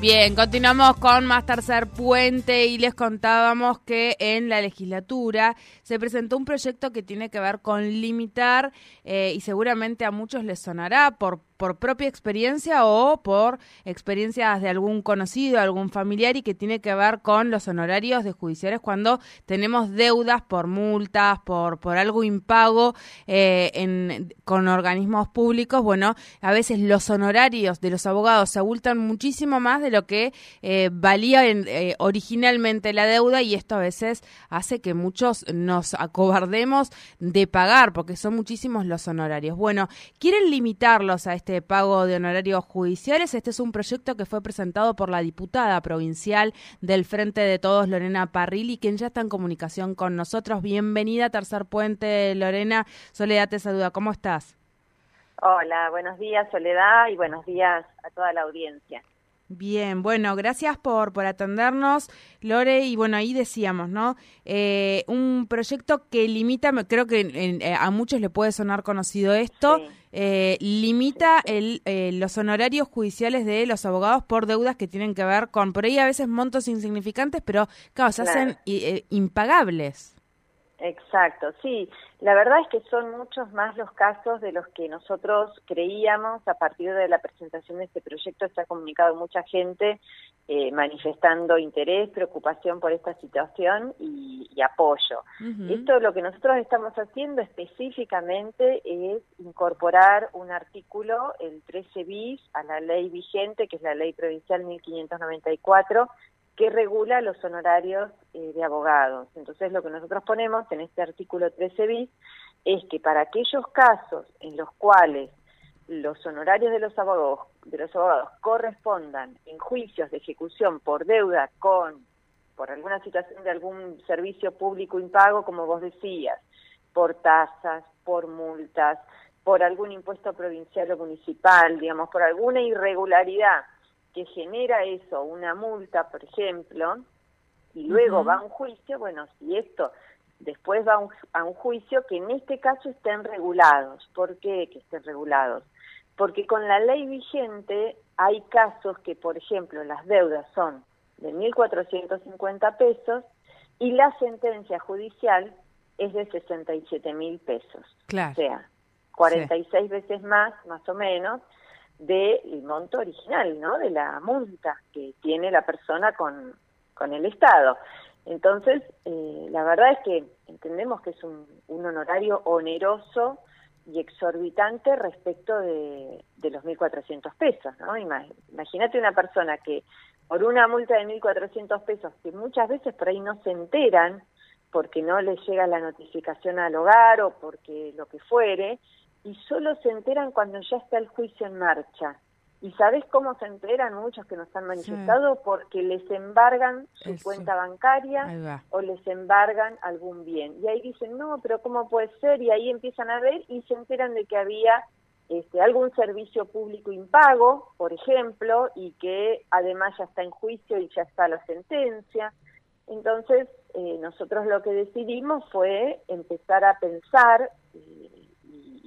Bien, continuamos con más tercer puente y les contábamos que en la legislatura se presentó un proyecto que tiene que ver con limitar eh, y seguramente a muchos les sonará por por propia experiencia o por experiencias de algún conocido, algún familiar y que tiene que ver con los honorarios de judiciales cuando tenemos deudas por multas, por, por algo impago eh, en, con organismos públicos. Bueno, a veces los honorarios de los abogados se abultan muchísimo más de lo que eh, valía eh, originalmente la deuda y esto a veces hace que muchos nos acobardemos de pagar porque son muchísimos los honorarios. Bueno, quieren limitarlos a este este pago de honorarios judiciales. Este es un proyecto que fue presentado por la diputada provincial del Frente de Todos, Lorena Parrilli, quien ya está en comunicación con nosotros. Bienvenida a Tercer Puente, Lorena. Soledad te saluda. ¿Cómo estás? Hola, buenos días, Soledad, y buenos días a toda la audiencia. Bien, bueno, gracias por, por atendernos, Lore. Y bueno, ahí decíamos, ¿no? Eh, un proyecto que limita, creo que eh, a muchos le puede sonar conocido esto, eh, limita el, los honorarios judiciales de los abogados por deudas que tienen que ver con, por ahí a veces montos insignificantes, pero claro, se hacen impagables. Exacto, sí. La verdad es que son muchos más los casos de los que nosotros creíamos a partir de la presentación de este proyecto. Se ha comunicado mucha gente eh, manifestando interés, preocupación por esta situación y, apoyo. Esto lo que nosotros estamos haciendo específicamente es incorporar un artículo, el 13 bis, a la ley vigente, que es la ley provincial 1594, que regula los honorarios eh, de abogados. Entonces, lo que nosotros ponemos en este artículo 13 bis es que para aquellos casos en los cuales los honorarios de los abogados, de los abogados correspondan en juicios de ejecución por deuda con por alguna situación de algún servicio público impago, como vos decías, por tasas, por multas, por algún impuesto provincial o municipal, digamos, por alguna irregularidad que genera eso, una multa, por ejemplo, y luego va a un juicio, bueno, si esto después va a un, juicio, que en este caso estén regulados. ¿Por qué que estén regulados? Porque con la ley vigente hay casos que, por ejemplo, las deudas son de 1.450 pesos y la sentencia judicial es de 67 mil pesos. Claro. O sea, 46 veces más, más o menos, del monto original, ¿no? De la multa que tiene la persona con, con el Estado. Entonces, eh, la verdad es que entendemos que es un, un honorario oneroso y exorbitante respecto de, de los 1.400 pesos, ¿no? Imagínate una persona que por una multa de 1.400 pesos, que muchas veces por ahí no se enteran porque no les llega la notificación al hogar o porque lo que fuere, y solo se enteran cuando ya está el juicio en marcha. ¿Y sabes cómo se enteran muchos que nos han manifestado? Porque les embargan su cuenta bancaria o les embargan algún bien. Y ahí dicen, no, pero ¿cómo puede ser? Y ahí empiezan a ver y se enteran de que había este, algún servicio público impago, por ejemplo, y que además ya está en juicio y ya está la sentencia. Entonces, eh, nosotros lo que decidimos fue empezar a pensar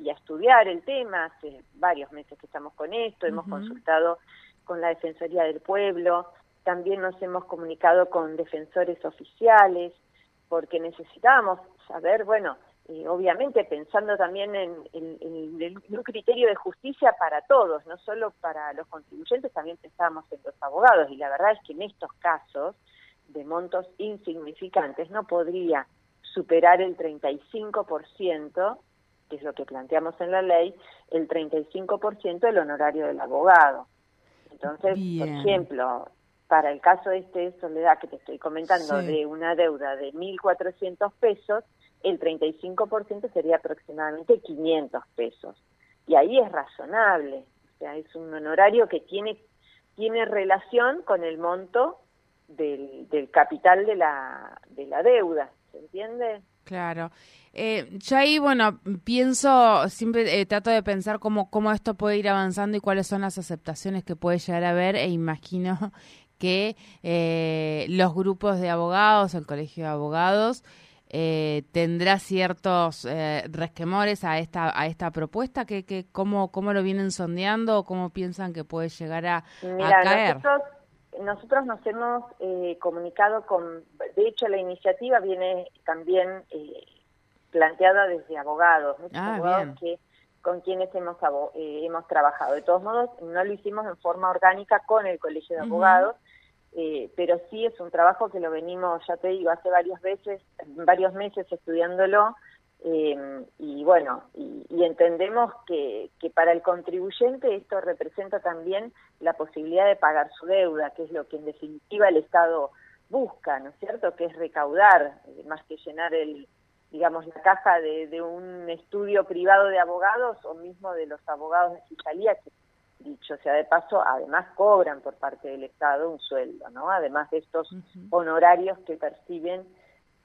y a estudiar el tema. Hace varios meses que estamos con esto, hemos consultado con la Defensoría del Pueblo, también nos hemos comunicado con defensores oficiales, porque necesitábamos saber, bueno, eh, obviamente pensando también en, un criterio de justicia para todos, no solo para los contribuyentes, también pensábamos en los abogados, y la verdad es que en estos casos de montos insignificantes no podría superar el 35% que es lo que planteamos en la ley, el 35% del honorario del abogado. Entonces, por ejemplo, para el caso de este Soledad que te estoy comentando, de una deuda de 1.400 pesos, el 35% sería aproximadamente 500 pesos. Y ahí es razonable, o sea, es un honorario que tiene, tiene relación con el monto del, del capital de la, de la deuda, ¿se entiende? Claro. Eh, yo ahí, bueno, pienso, siempre eh, trato de pensar cómo, cómo esto puede ir avanzando y cuáles son las aceptaciones que puede llegar a haber e imagino que eh, los grupos de abogados, el colegio de abogados, eh, tendrá ciertos eh, resquemores a esta a esta propuesta que, que cómo cómo lo vienen sondeando o cómo piensan que puede llegar a, caer nosotros, nosotros nos hemos eh, comunicado con de hecho la iniciativa viene también eh, planteada desde abogados muchos ah, abogados que con quienes hemos hemos trabajado. De todos modos no lo hicimos en forma orgánica con el colegio de abogados eh, pero sí es un trabajo que lo venimos, ya te digo, hace varios veces, varios meses estudiándolo, eh, y bueno, y, entendemos que, que, para el contribuyente esto representa también la posibilidad de pagar su deuda, que es lo que en definitiva el Estado busca, ¿no es cierto? Que es recaudar, eh, más que llenar el digamos la caja de, de un estudio privado de abogados o mismo de los abogados de fiscalía que dicho sea de paso, además cobran por parte del Estado un sueldo, ¿no? Además de estos honorarios que perciben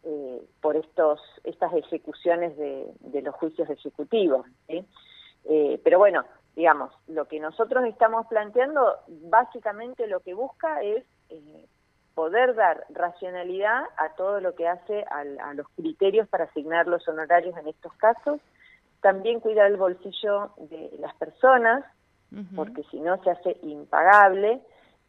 eh, por estos estas ejecuciones de, los juicios ejecutivos. Eh, pero bueno, digamos, lo que nosotros estamos planteando, básicamente lo que busca es eh, poder dar racionalidad a todo lo que hace a los criterios para asignar los honorarios en estos casos, también cuidar el bolsillo de las personas, porque si no se hace impagable,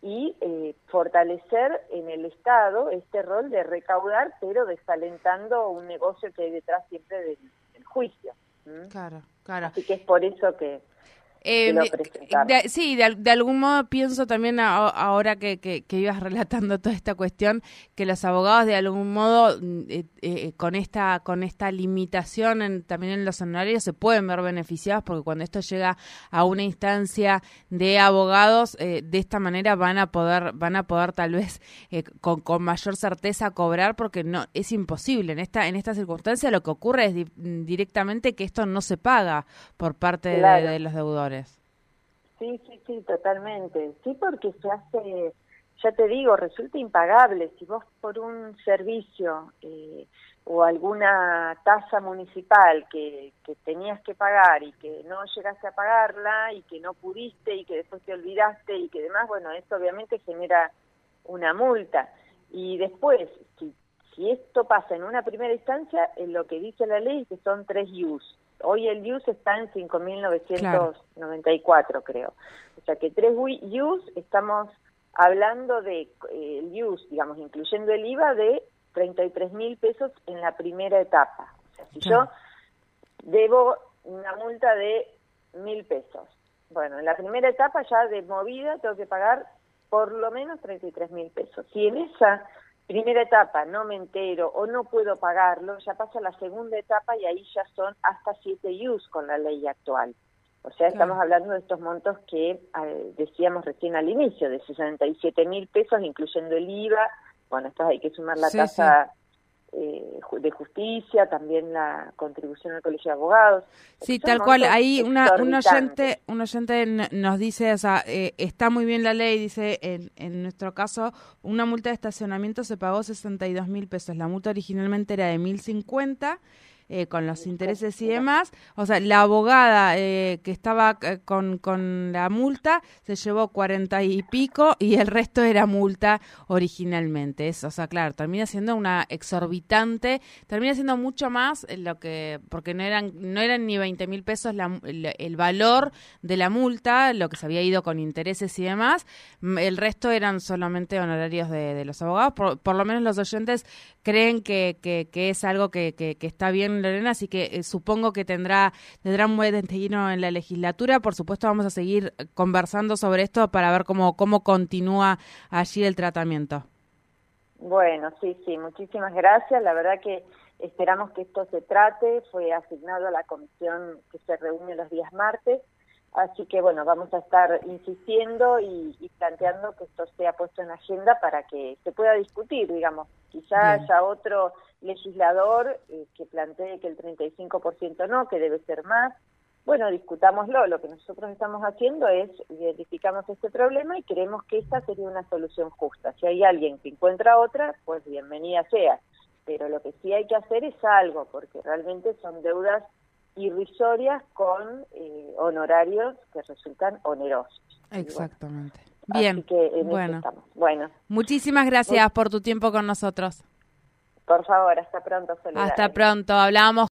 y eh, fortalecer en el Estado este rol de recaudar, pero desalentando un negocio que hay detrás siempre del, juicio. Claro, claro. Así que es por eso que, eh, sí, de, algún modo pienso también ahora que, que, ibas relatando toda esta cuestión que los abogados de algún modo mm, eh, eh, con esta con esta limitación también en los honorarios se pueden ver beneficiados porque cuando esto llega a una instancia de abogados de esta manera van a poder van a poder tal vez con, con, mayor certeza cobrar porque no es imposible. En esta en esta circunstancia lo que ocurre es directamente que esto no se paga por parte de los deudores. Sí, sí, sí, totalmente. Sí, porque se hace, ya te digo, resulta impagable. Si vos por un servicio eh, o alguna tasa municipal que, tenías que pagar y que no llegaste a pagarla y que no pudiste y que después te olvidaste y que demás, bueno, esto obviamente genera una multa. Y después, si, si esto pasa en una primera instancia, en lo que dice la ley es que son tres use Hoy el use está en 5.994, creo. O sea que tres use estamos hablando de eh, el use, digamos, incluyendo el IVA, de 33 mil pesos en la primera etapa. O sea, si yo debo una multa de mil pesos, bueno, en la primera etapa ya de movida tengo que pagar por lo menos 33 mil pesos. Si en esa primera etapa no me entero o no puedo pagarlo, ya pasa la segunda etapa y ahí ya son hasta 7 use con la ley actual. O sea, estamos hablando de estos montos que eh, decíamos recién al inicio, de 67 mil pesos, incluyendo el IVA. Bueno, esto hay que sumar la tasa eh, de justicia, también la contribución al colegio de abogados. Sí, tal cual. Ahí una, un oyente, un oyente nos dice, o sea, eh, está muy bien la ley, dice, en, en nuestro caso, una multa de estacionamiento se pagó 62 mil pesos. La multa originalmente era de 1050 eh, con los intereses y demás. O sea, la abogada eh, que estaba eh, con, con la multa se llevó cuarenta y pico y el resto era multa originalmente. O sea, claro, termina siendo una exorbitante, termina siendo mucho más lo que, porque no eran, no eran ni 20 mil pesos el, valor de la multa, lo que se había ido con intereses y demás. El resto eran solamente honorarios de, los abogados. Por, lo menos los oyentes creen que, que, es algo que, que está bien Lorena, así que eh, supongo que tendrá, tendrá un buen destino en la legislatura. Por supuesto, vamos a seguir conversando sobre esto para ver cómo, cómo continúa allí el tratamiento. Bueno, sí, sí, muchísimas gracias. La verdad que esperamos que esto se trate. Fue asignado a la comisión que se reúne los días martes. Así que bueno, vamos a estar insistiendo y, planteando que esto sea puesto en agenda para que se pueda discutir, digamos. Quizá haya otro legislador eh, que plantee que el 35% no, que debe ser más. Bueno, discutámoslo. Lo que nosotros estamos haciendo es identificamos este problema y creemos que esta sería una solución justa. Si hay alguien que encuentra otra, pues bienvenida sea pero lo que sí hay que hacer es algo, porque realmente son deudas irrisorias con eh, honorarios que resultan onerosos. Exactamente. Bien, bueno. bueno. Muchísimas gracias por tu tiempo con nosotros. Por favor, hasta pronto. Hasta pronto. Hablábamos